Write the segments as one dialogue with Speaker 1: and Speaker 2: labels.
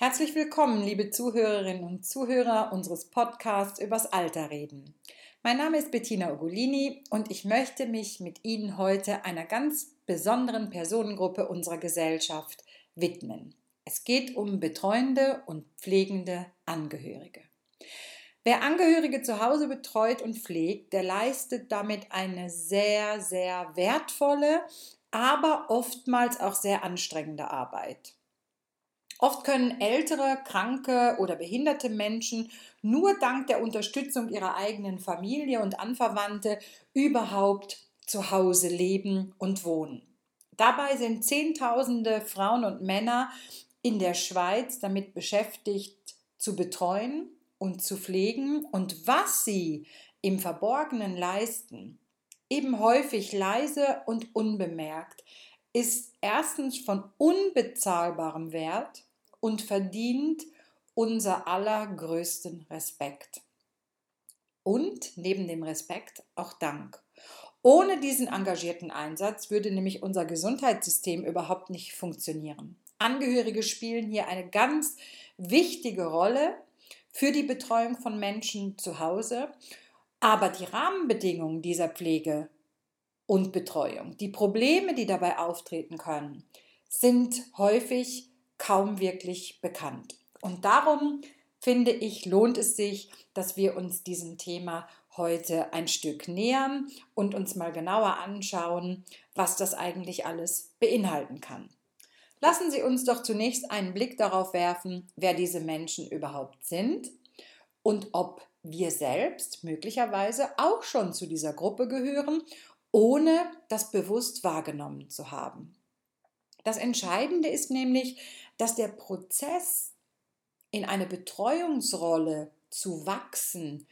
Speaker 1: Herzlich willkommen, liebe Zuhörerinnen und Zuhörer unseres Podcasts übers Alter reden. Mein Name ist Bettina Ugolini und ich möchte mich mit Ihnen heute einer ganz besonderen Personengruppe unserer Gesellschaft widmen. Es geht um betreuende und pflegende Angehörige. Wer Angehörige zu Hause betreut und pflegt, der leistet damit eine sehr, sehr wertvolle, aber oftmals auch sehr anstrengende Arbeit. Oft können ältere, kranke oder behinderte Menschen nur dank der Unterstützung ihrer eigenen Familie und Anverwandte überhaupt zu Hause leben und wohnen. Dabei sind Zehntausende Frauen und Männer in der Schweiz damit beschäftigt, zu betreuen und zu pflegen und was sie im Verborgenen leisten, eben häufig leise und unbemerkt, ist erstens von unbezahlbarem Wert und verdient unser allergrößten Respekt. Und neben dem Respekt auch Dank. Ohne diesen engagierten Einsatz würde nämlich unser Gesundheitssystem überhaupt nicht funktionieren. Angehörige spielen hier eine ganz wichtige Rolle für die Betreuung von Menschen zu Hause, aber die Rahmenbedingungen dieser Pflege und Betreuung, die Probleme, die dabei auftreten können, sind häufig kaum wirklich bekannt. Und darum finde ich, lohnt es sich, dass wir uns diesem Thema heute ein Stück nähern und uns mal genauer anschauen, was das eigentlich alles beinhalten kann. Lassen Sie uns doch zunächst einen Blick darauf werfen, wer diese Menschen überhaupt sind und ob wir selbst möglicherweise auch schon zu dieser Gruppe gehören, ohne das bewusst wahrgenommen zu haben. Das Entscheidende ist nämlich, dass der Prozess in eine Betreuungsrolle zu wachsen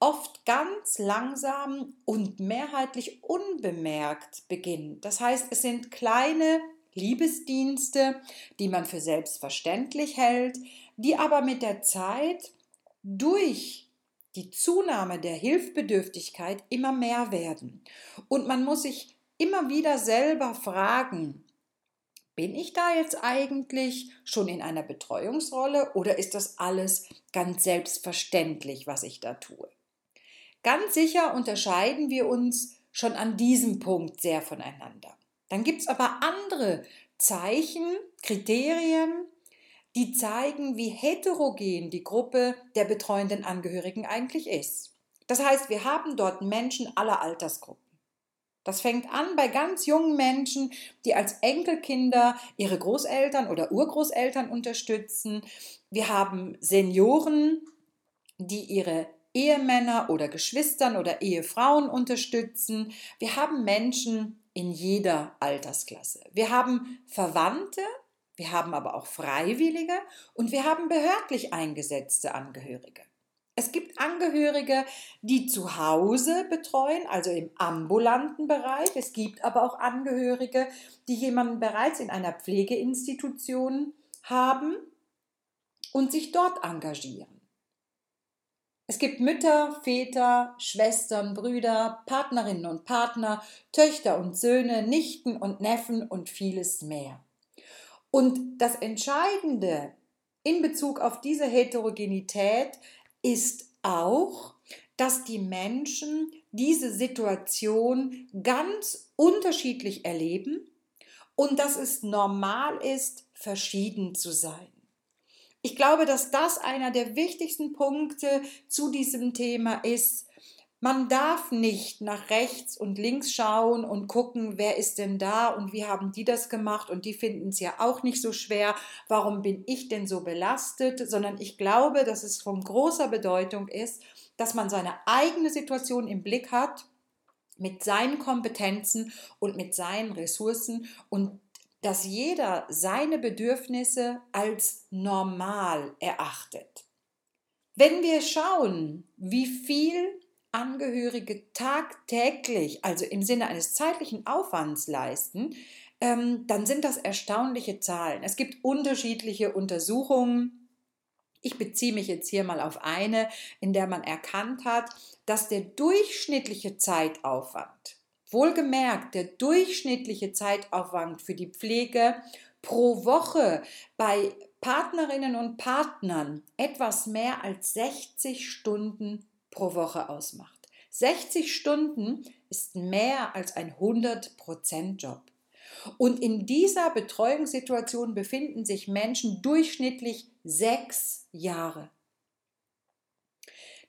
Speaker 1: oft ganz langsam und mehrheitlich unbemerkt beginnt. Das heißt, es sind kleine Liebesdienste, die man für selbstverständlich hält, die aber mit der Zeit durch die Zunahme der Hilfbedürftigkeit immer mehr werden. Und man muss sich immer wieder selber fragen, bin ich da jetzt eigentlich schon in einer Betreuungsrolle oder ist das alles ganz selbstverständlich, was ich da tue? Ganz sicher unterscheiden wir uns schon an diesem Punkt sehr voneinander. Dann gibt es aber andere Zeichen, Kriterien, die zeigen, wie heterogen die Gruppe der betreuenden Angehörigen eigentlich ist. Das heißt, wir haben dort Menschen aller Altersgruppen. Das fängt an bei ganz jungen Menschen, die als Enkelkinder ihre Großeltern oder Urgroßeltern unterstützen. Wir haben Senioren, die ihre Ehemänner oder Geschwistern oder Ehefrauen unterstützen. Wir haben Menschen in jeder Altersklasse. Wir haben Verwandte, wir haben aber auch Freiwillige und wir haben behördlich eingesetzte Angehörige. Es gibt Angehörige, die zu Hause betreuen, also im ambulanten Bereich. Es gibt aber auch Angehörige, die jemanden bereits in einer Pflegeinstitution haben und sich dort engagieren. Es gibt Mütter, Väter, Schwestern, Brüder, Partnerinnen und Partner, Töchter und Söhne, Nichten und Neffen und vieles mehr. Und das Entscheidende in Bezug auf diese Heterogenität ist auch, dass die Menschen diese Situation ganz unterschiedlich erleben und dass es normal ist, verschieden zu sein. Ich glaube, dass das einer der wichtigsten Punkte zu diesem Thema ist, man darf nicht nach rechts und links schauen und gucken, wer ist denn da und wie haben die das gemacht und die finden es ja auch nicht so schwer. Warum bin ich denn so belastet? Sondern ich glaube, dass es von großer Bedeutung ist, dass man seine eigene Situation im Blick hat mit seinen Kompetenzen und mit seinen Ressourcen und dass jeder seine Bedürfnisse als normal erachtet. Wenn wir schauen, wie viel Angehörige tagtäglich, also im Sinne eines zeitlichen Aufwands leisten, ähm, dann sind das erstaunliche Zahlen. Es gibt unterschiedliche Untersuchungen. Ich beziehe mich jetzt hier mal auf eine, in der man erkannt hat, dass der durchschnittliche Zeitaufwand, wohlgemerkt, der durchschnittliche Zeitaufwand für die Pflege pro Woche bei Partnerinnen und Partnern etwas mehr als 60 Stunden pro Woche ausmacht. 60 Stunden ist mehr als ein 100%-Job. Und in dieser Betreuungssituation befinden sich Menschen durchschnittlich sechs Jahre.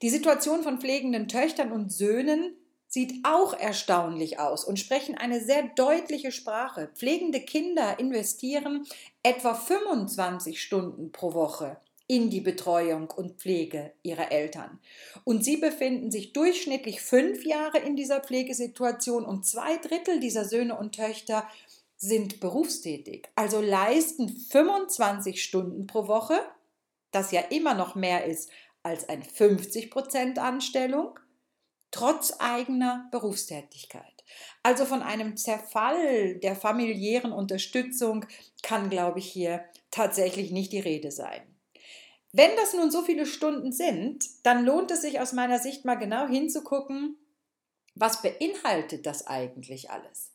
Speaker 1: Die Situation von pflegenden Töchtern und Söhnen sieht auch erstaunlich aus und sprechen eine sehr deutliche Sprache. Pflegende Kinder investieren etwa 25 Stunden pro Woche in die Betreuung und Pflege ihrer Eltern. Und sie befinden sich durchschnittlich fünf Jahre in dieser Pflegesituation und zwei Drittel dieser Söhne und Töchter sind berufstätig, also leisten 25 Stunden pro Woche, das ja immer noch mehr ist als eine 50% Anstellung trotz eigener Berufstätigkeit. Also von einem Zerfall der familiären Unterstützung kann, glaube ich, hier tatsächlich nicht die Rede sein. Wenn das nun so viele Stunden sind, dann lohnt es sich aus meiner Sicht mal genau hinzugucken, was beinhaltet das eigentlich alles?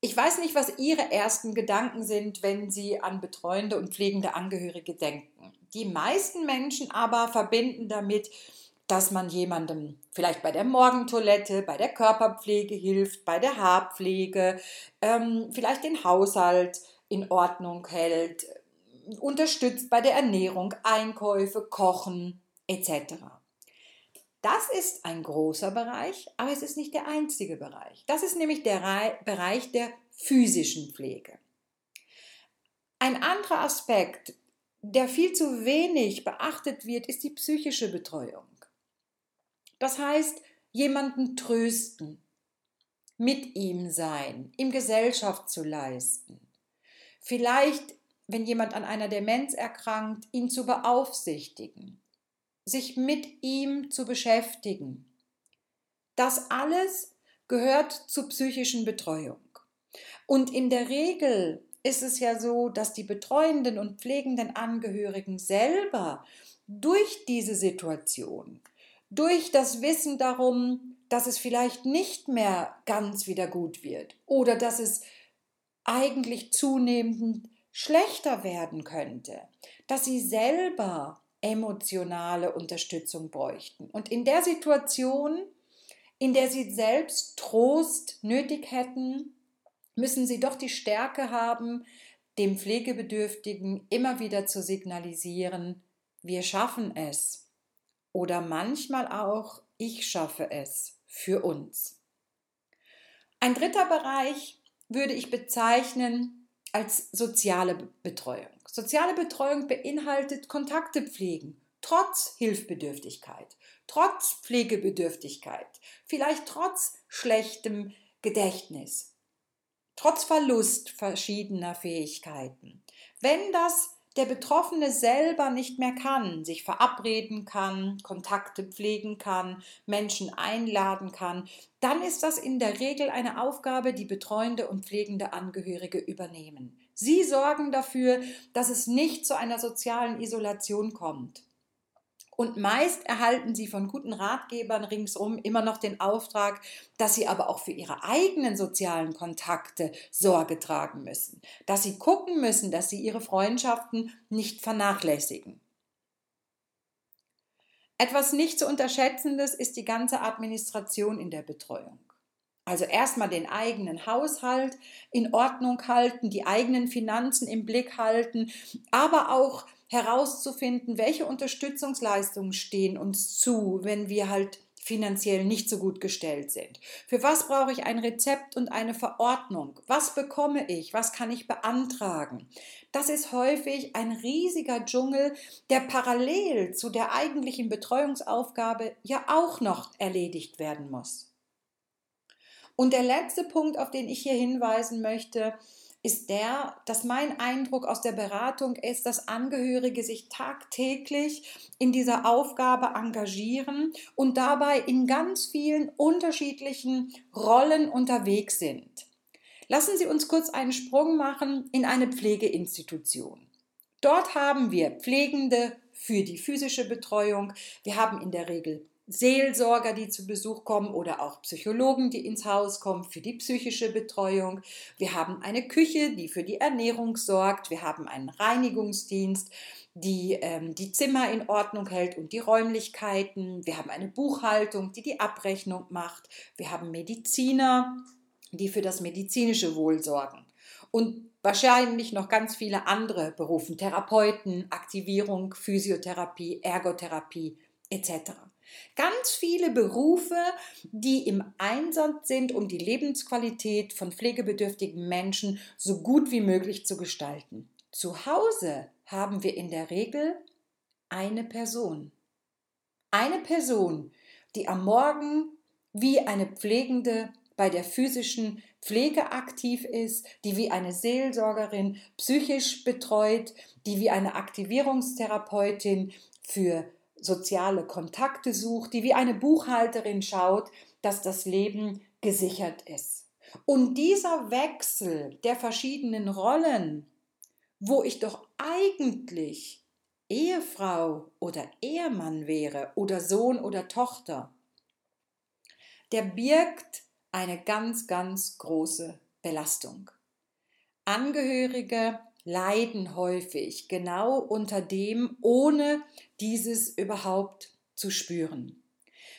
Speaker 1: Ich weiß nicht, was Ihre ersten Gedanken sind, wenn Sie an betreuende und pflegende Angehörige denken. Die meisten Menschen aber verbinden damit, dass man jemandem vielleicht bei der Morgentoilette, bei der Körperpflege hilft, bei der Haarpflege, ähm, vielleicht den Haushalt in Ordnung hält, unterstützt bei der Ernährung, Einkäufe, Kochen etc. Das ist ein großer Bereich, aber es ist nicht der einzige Bereich. Das ist nämlich der Bereich der physischen Pflege. Ein anderer Aspekt, der viel zu wenig beachtet wird, ist die psychische Betreuung. Das heißt, jemanden trösten, mit ihm sein, ihm Gesellschaft zu leisten. Vielleicht, wenn jemand an einer Demenz erkrankt, ihn zu beaufsichtigen, sich mit ihm zu beschäftigen. Das alles gehört zur psychischen Betreuung. Und in der Regel ist es ja so, dass die betreuenden und pflegenden Angehörigen selber durch diese Situation durch das Wissen darum, dass es vielleicht nicht mehr ganz wieder gut wird oder dass es eigentlich zunehmend schlechter werden könnte, dass sie selber emotionale Unterstützung bräuchten. Und in der Situation, in der sie selbst Trost nötig hätten, müssen sie doch die Stärke haben, dem Pflegebedürftigen immer wieder zu signalisieren, wir schaffen es oder manchmal auch ich schaffe es für uns. Ein dritter Bereich würde ich bezeichnen als soziale Betreuung. Soziale Betreuung beinhaltet Kontakte pflegen, trotz Hilfbedürftigkeit, trotz Pflegebedürftigkeit, vielleicht trotz schlechtem Gedächtnis, trotz Verlust verschiedener Fähigkeiten. Wenn das der Betroffene selber nicht mehr kann, sich verabreden kann, Kontakte pflegen kann, Menschen einladen kann, dann ist das in der Regel eine Aufgabe, die betreuende und pflegende Angehörige übernehmen. Sie sorgen dafür, dass es nicht zu einer sozialen Isolation kommt. Und meist erhalten sie von guten Ratgebern ringsum immer noch den Auftrag, dass sie aber auch für ihre eigenen sozialen Kontakte Sorge tragen müssen, dass sie gucken müssen, dass sie ihre Freundschaften nicht vernachlässigen. Etwas nicht zu unterschätzendes ist die ganze Administration in der Betreuung. Also erstmal den eigenen Haushalt in Ordnung halten, die eigenen Finanzen im Blick halten, aber auch herauszufinden, welche Unterstützungsleistungen stehen uns zu, wenn wir halt finanziell nicht so gut gestellt sind. Für was brauche ich ein Rezept und eine Verordnung? Was bekomme ich? Was kann ich beantragen? Das ist häufig ein riesiger Dschungel, der parallel zu der eigentlichen Betreuungsaufgabe ja auch noch erledigt werden muss. Und der letzte Punkt, auf den ich hier hinweisen möchte, ist der, dass mein Eindruck aus der Beratung ist, dass Angehörige sich tagtäglich in dieser Aufgabe engagieren und dabei in ganz vielen unterschiedlichen Rollen unterwegs sind. Lassen Sie uns kurz einen Sprung machen in eine Pflegeinstitution. Dort haben wir Pflegende für die physische Betreuung, wir haben in der Regel Seelsorger, die zu Besuch kommen oder auch Psychologen, die ins Haus kommen für die psychische Betreuung. Wir haben eine Küche, die für die Ernährung sorgt. Wir haben einen Reinigungsdienst, die ähm, die Zimmer in Ordnung hält und die Räumlichkeiten. Wir haben eine Buchhaltung, die die Abrechnung macht. Wir haben Mediziner, die für das medizinische Wohl sorgen. Und wahrscheinlich noch ganz viele andere Berufe, Therapeuten, Aktivierung, Physiotherapie, Ergotherapie etc. Ganz viele Berufe, die im Einsatz sind, um die Lebensqualität von pflegebedürftigen Menschen so gut wie möglich zu gestalten. Zu Hause haben wir in der Regel eine Person. Eine Person, die am Morgen wie eine Pflegende bei der physischen Pflege aktiv ist, die wie eine Seelsorgerin psychisch betreut, die wie eine Aktivierungstherapeutin für soziale Kontakte sucht, die wie eine Buchhalterin schaut, dass das Leben gesichert ist. Und dieser Wechsel der verschiedenen Rollen, wo ich doch eigentlich Ehefrau oder Ehemann wäre oder Sohn oder Tochter, der birgt eine ganz, ganz große Belastung. Angehörige leiden häufig genau unter dem, ohne dieses überhaupt zu spüren.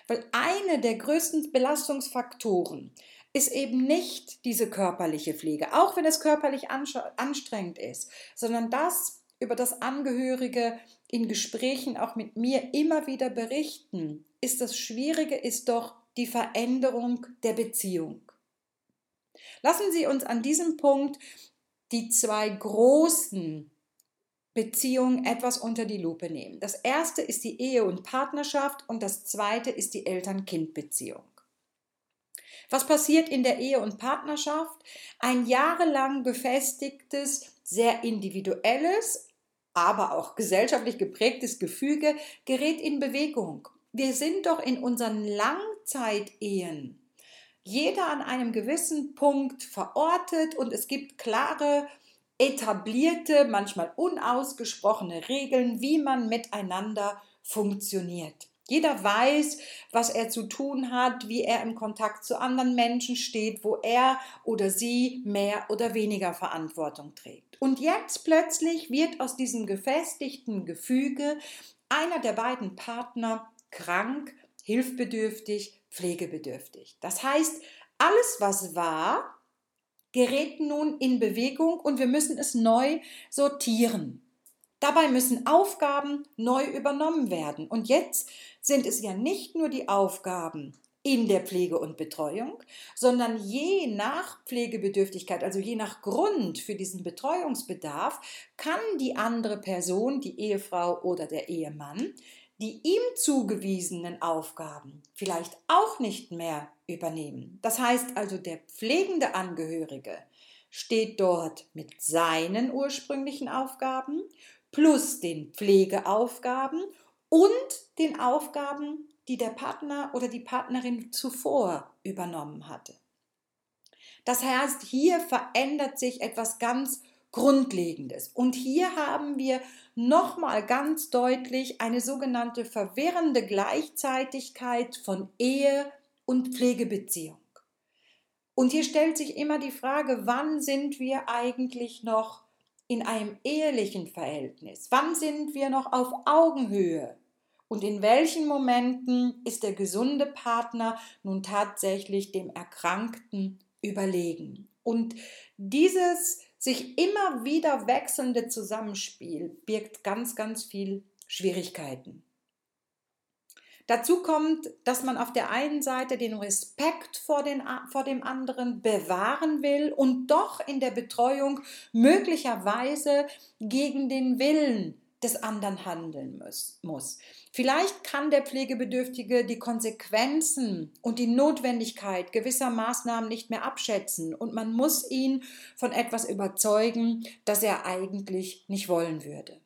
Speaker 1: Weil eine der größten Belastungsfaktoren ist eben nicht diese körperliche Pflege, auch wenn es körperlich anstrengend ist, sondern das, über das Angehörige in Gesprächen auch mit mir immer wieder berichten, ist das Schwierige, ist doch die Veränderung der Beziehung. Lassen Sie uns an diesem Punkt die zwei großen Beziehungen etwas unter die Lupe nehmen. Das erste ist die Ehe und Partnerschaft und das zweite ist die Eltern-Kind-Beziehung. Was passiert in der Ehe und Partnerschaft? Ein jahrelang befestigtes, sehr individuelles, aber auch gesellschaftlich geprägtes Gefüge gerät in Bewegung. Wir sind doch in unseren Langzeitehen jeder an einem gewissen Punkt verortet und es gibt klare, etablierte, manchmal unausgesprochene Regeln, wie man miteinander funktioniert. Jeder weiß, was er zu tun hat, wie er im Kontakt zu anderen Menschen steht, wo er oder sie mehr oder weniger Verantwortung trägt. Und jetzt plötzlich wird aus diesem gefestigten Gefüge einer der beiden Partner krank, hilfbedürftig, pflegebedürftig. Das heißt, alles, was war, gerät nun in Bewegung und wir müssen es neu sortieren. Dabei müssen Aufgaben neu übernommen werden. Und jetzt sind es ja nicht nur die Aufgaben in der Pflege und Betreuung, sondern je nach Pflegebedürftigkeit, also je nach Grund für diesen Betreuungsbedarf, kann die andere Person, die Ehefrau oder der Ehemann, die ihm zugewiesenen Aufgaben vielleicht auch nicht mehr übernehmen. Das heißt also, der pflegende Angehörige steht dort mit seinen ursprünglichen Aufgaben plus den Pflegeaufgaben und den Aufgaben, die der Partner oder die Partnerin zuvor übernommen hatte. Das heißt, hier verändert sich etwas ganz Grundlegendes. Und hier haben wir nochmal ganz deutlich eine sogenannte verwirrende Gleichzeitigkeit von Ehe und Pflegebeziehung. Und hier stellt sich immer die Frage, wann sind wir eigentlich noch in einem ehelichen Verhältnis? Wann sind wir noch auf Augenhöhe? Und in welchen Momenten ist der gesunde Partner nun tatsächlich dem Erkrankten überlegen? Und dieses sich immer wieder wechselnde Zusammenspiel birgt ganz, ganz viel Schwierigkeiten. Dazu kommt, dass man auf der einen Seite den Respekt vor, den, vor dem anderen bewahren will und doch in der Betreuung möglicherweise gegen den Willen des anderen handeln muss. Vielleicht kann der Pflegebedürftige die Konsequenzen und die Notwendigkeit gewisser Maßnahmen nicht mehr abschätzen und man muss ihn von etwas überzeugen, das er eigentlich nicht wollen würde.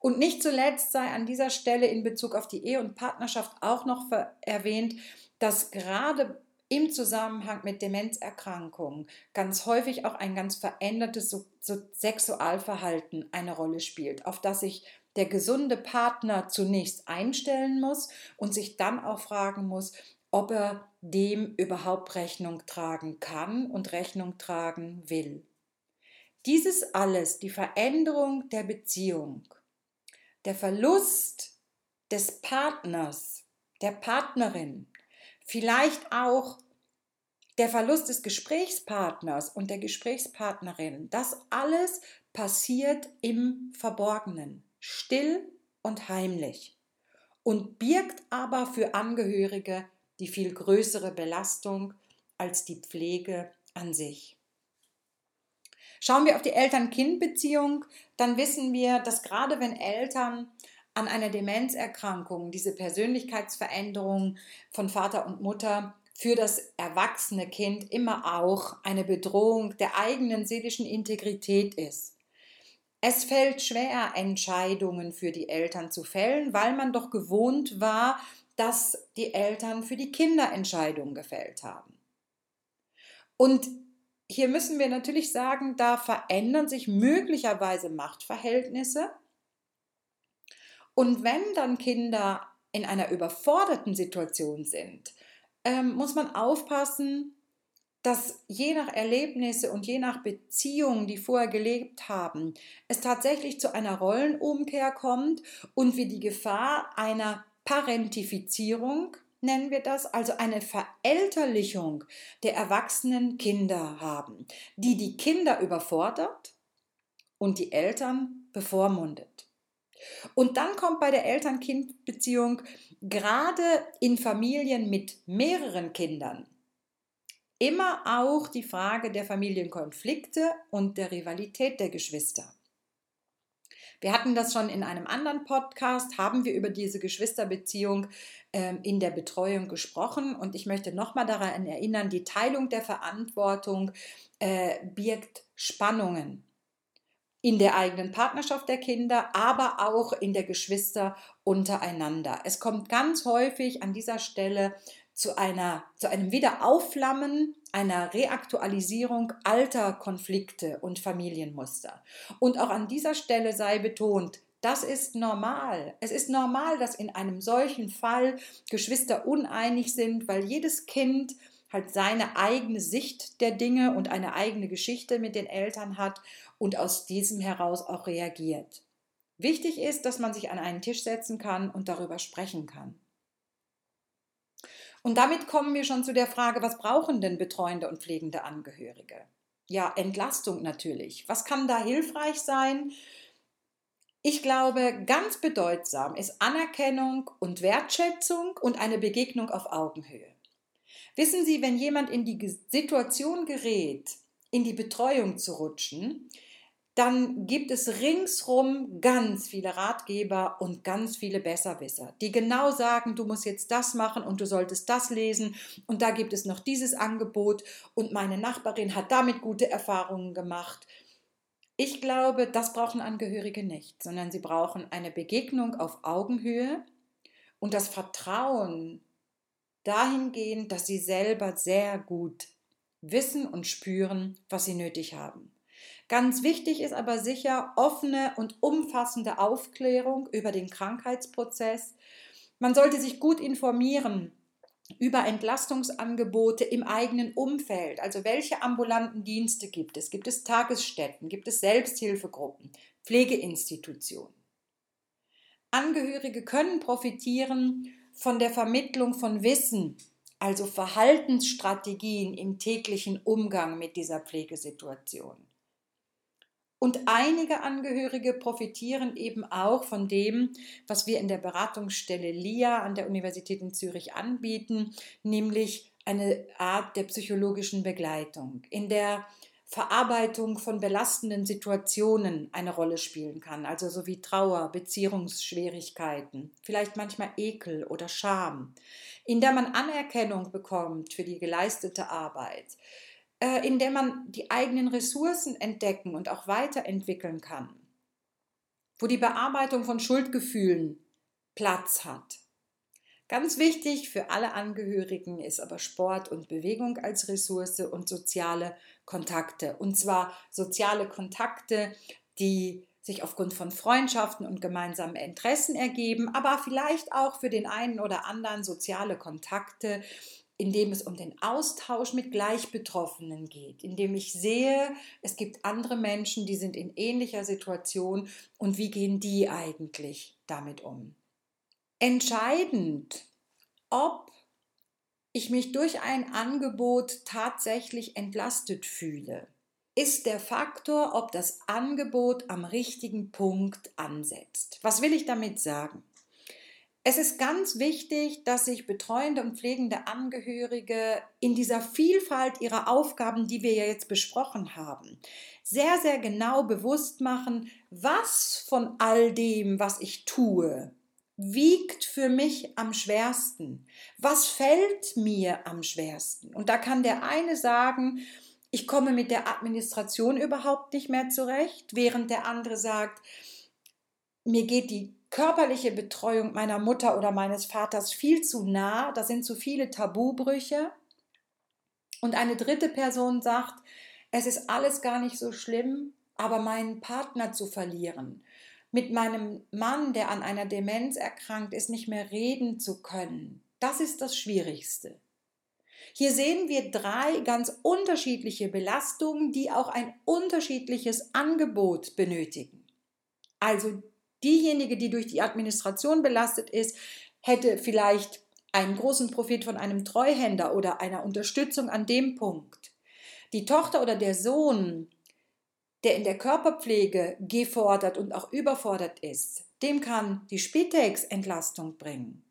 Speaker 1: Und nicht zuletzt sei an dieser Stelle in Bezug auf die Ehe und Partnerschaft auch noch erwähnt, dass gerade im Zusammenhang mit Demenzerkrankungen ganz häufig auch ein ganz verändertes Sexualverhalten eine Rolle spielt, auf das ich der gesunde Partner zunächst einstellen muss und sich dann auch fragen muss, ob er dem überhaupt Rechnung tragen kann und Rechnung tragen will. Dieses alles, die Veränderung der Beziehung, der Verlust des Partners, der Partnerin, vielleicht auch der Verlust des Gesprächspartners und der Gesprächspartnerin, das alles passiert im Verborgenen, still und heimlich und birgt aber für Angehörige die viel größere Belastung als die Pflege an sich. Schauen wir auf die Eltern-Kind-Beziehung, dann wissen wir, dass gerade wenn Eltern an einer Demenzerkrankung, diese Persönlichkeitsveränderung von Vater und Mutter für das erwachsene Kind immer auch eine Bedrohung der eigenen seelischen Integrität ist. Es fällt schwer, Entscheidungen für die Eltern zu fällen, weil man doch gewohnt war, dass die Eltern für die Kinder Entscheidungen gefällt haben. Und hier müssen wir natürlich sagen, da verändern sich möglicherweise Machtverhältnisse. Und wenn dann Kinder in einer überforderten Situation sind, ähm, muss man aufpassen, dass je nach Erlebnisse und je nach Beziehungen, die vorher gelebt haben, es tatsächlich zu einer Rollenumkehr kommt und wir die Gefahr einer Parentifizierung, nennen wir das, also eine Verälterlichung der erwachsenen Kinder haben, die die Kinder überfordert und die Eltern bevormundet. Und dann kommt bei der Eltern-Kind-Beziehung gerade in Familien mit mehreren Kindern immer auch die Frage der Familienkonflikte und der Rivalität der Geschwister. Wir hatten das schon in einem anderen Podcast, haben wir über diese Geschwisterbeziehung äh, in der Betreuung gesprochen und ich möchte nochmal daran erinnern, die Teilung der Verantwortung äh, birgt Spannungen in der eigenen Partnerschaft der Kinder, aber auch in der Geschwister untereinander. Es kommt ganz häufig an dieser Stelle zu, einer, zu einem Wiederaufflammen, einer Reaktualisierung alter Konflikte und Familienmuster. Und auch an dieser Stelle sei betont, das ist normal. Es ist normal, dass in einem solchen Fall Geschwister uneinig sind, weil jedes Kind halt seine eigene Sicht der Dinge und eine eigene Geschichte mit den Eltern hat und aus diesem heraus auch reagiert. Wichtig ist, dass man sich an einen Tisch setzen kann und darüber sprechen kann. Und damit kommen wir schon zu der Frage, was brauchen denn betreuende und pflegende Angehörige? Ja, Entlastung natürlich. Was kann da hilfreich sein? Ich glaube, ganz bedeutsam ist Anerkennung und Wertschätzung und eine Begegnung auf Augenhöhe. Wissen Sie, wenn jemand in die Situation gerät, in die Betreuung zu rutschen, dann gibt es ringsrum ganz viele Ratgeber und ganz viele Besserwisser, die genau sagen, du musst jetzt das machen und du solltest das lesen und da gibt es noch dieses Angebot und meine Nachbarin hat damit gute Erfahrungen gemacht. Ich glaube, das brauchen Angehörige nicht, sondern sie brauchen eine Begegnung auf Augenhöhe und das Vertrauen dahingehend, dass sie selber sehr gut wissen und spüren, was sie nötig haben. Ganz wichtig ist aber sicher offene und umfassende Aufklärung über den Krankheitsprozess. Man sollte sich gut informieren über Entlastungsangebote im eigenen Umfeld. Also welche ambulanten Dienste gibt es? Gibt es Tagesstätten? Gibt es Selbsthilfegruppen? Pflegeinstitutionen? Angehörige können profitieren von der Vermittlung von Wissen, also Verhaltensstrategien im täglichen Umgang mit dieser Pflegesituation. Und einige Angehörige profitieren eben auch von dem, was wir in der Beratungsstelle LIA an der Universität in Zürich anbieten, nämlich eine Art der psychologischen Begleitung, in der Verarbeitung von belastenden Situationen eine Rolle spielen kann, also so wie Trauer, Beziehungsschwierigkeiten, vielleicht manchmal Ekel oder Scham, in der man Anerkennung bekommt für die geleistete Arbeit, äh, in der man die eigenen Ressourcen entdecken und auch weiterentwickeln kann, wo die Bearbeitung von Schuldgefühlen Platz hat. Ganz wichtig für alle Angehörigen ist aber Sport und Bewegung als Ressource und soziale Kontakte. Und zwar soziale Kontakte, die sich aufgrund von Freundschaften und gemeinsamen Interessen ergeben, aber vielleicht auch für den einen oder anderen soziale Kontakte, indem es um den Austausch mit Gleichbetroffenen geht, indem ich sehe, es gibt andere Menschen, die sind in ähnlicher Situation und wie gehen die eigentlich damit um. Entscheidend, ob ich mich durch ein Angebot tatsächlich entlastet fühle, ist der Faktor, ob das Angebot am richtigen Punkt ansetzt. Was will ich damit sagen? Es ist ganz wichtig, dass sich betreuende und pflegende Angehörige in dieser Vielfalt ihrer Aufgaben, die wir ja jetzt besprochen haben, sehr, sehr genau bewusst machen, was von all dem, was ich tue, wiegt für mich am schwersten? Was fällt mir am schwersten? Und da kann der eine sagen, ich komme mit der Administration überhaupt nicht mehr zurecht, während der andere sagt, mir geht die körperliche Betreuung meiner Mutter oder meines Vaters viel zu nah, da sind zu viele Tabubrüche. Und eine dritte Person sagt, es ist alles gar nicht so schlimm, aber meinen Partner zu verlieren, mit meinem Mann, der an einer Demenz erkrankt ist, nicht mehr reden zu können, das ist das Schwierigste. Hier sehen wir drei ganz unterschiedliche Belastungen, die auch ein unterschiedliches Angebot benötigen. Also Diejenige, die durch die Administration belastet ist, hätte vielleicht einen großen Profit von einem Treuhänder oder einer Unterstützung an dem Punkt. Die Tochter oder der Sohn, der in der Körperpflege gefordert und auch überfordert ist, dem kann die Spitex Entlastung bringen.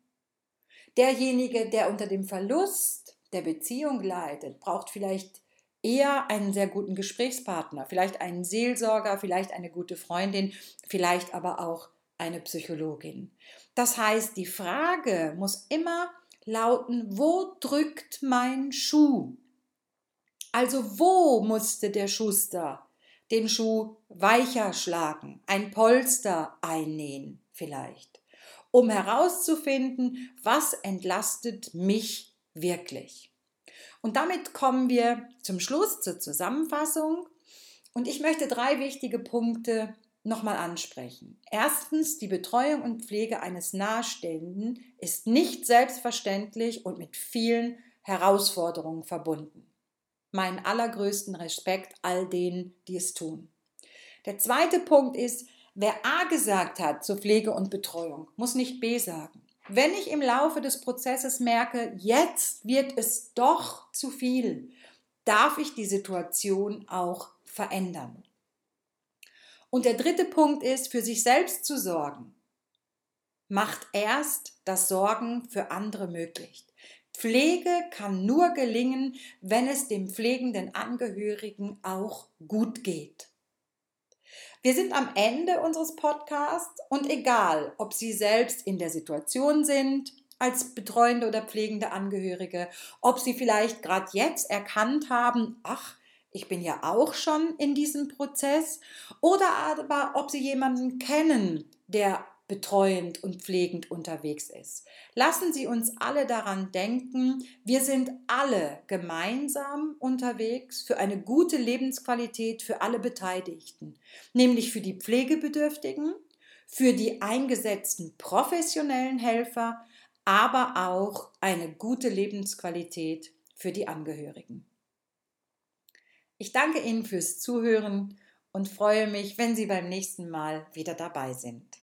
Speaker 1: Derjenige, der unter dem Verlust der Beziehung leidet, braucht vielleicht eher einen sehr guten Gesprächspartner, vielleicht einen Seelsorger, vielleicht eine gute Freundin, vielleicht aber auch eine Psychologin. Das heißt, die Frage muss immer lauten, wo drückt mein Schuh? Also wo musste der Schuster den Schuh weicher schlagen, ein Polster einnähen vielleicht, um herauszufinden, was entlastet mich wirklich. Und damit kommen wir zum Schluss zur Zusammenfassung. Und ich möchte drei wichtige Punkte nochmal ansprechen. Erstens, die Betreuung und Pflege eines Nahestehenden ist nicht selbstverständlich und mit vielen Herausforderungen verbunden. Meinen allergrößten Respekt all denen, die es tun. Der zweite Punkt ist, wer A gesagt hat zur Pflege und Betreuung, muss nicht B sagen. Wenn ich im Laufe des Prozesses merke, jetzt wird es doch zu viel, darf ich die Situation auch verändern. Und der dritte Punkt ist, für sich selbst zu sorgen. Macht erst das Sorgen für andere möglich. Pflege kann nur gelingen, wenn es dem pflegenden Angehörigen auch gut geht. Wir sind am Ende unseres Podcasts und egal, ob Sie selbst in der Situation sind, als betreuende oder pflegende Angehörige, ob Sie vielleicht gerade jetzt erkannt haben, ach, ich bin ja auch schon in diesem Prozess, oder aber ob Sie jemanden kennen, der betreuend und pflegend unterwegs ist. Lassen Sie uns alle daran denken, wir sind alle gemeinsam unterwegs für eine gute Lebensqualität für alle Beteiligten, nämlich für die Pflegebedürftigen, für die eingesetzten professionellen Helfer, aber auch eine gute Lebensqualität für die Angehörigen. Ich danke Ihnen fürs Zuhören und freue mich, wenn Sie beim nächsten Mal wieder dabei sind.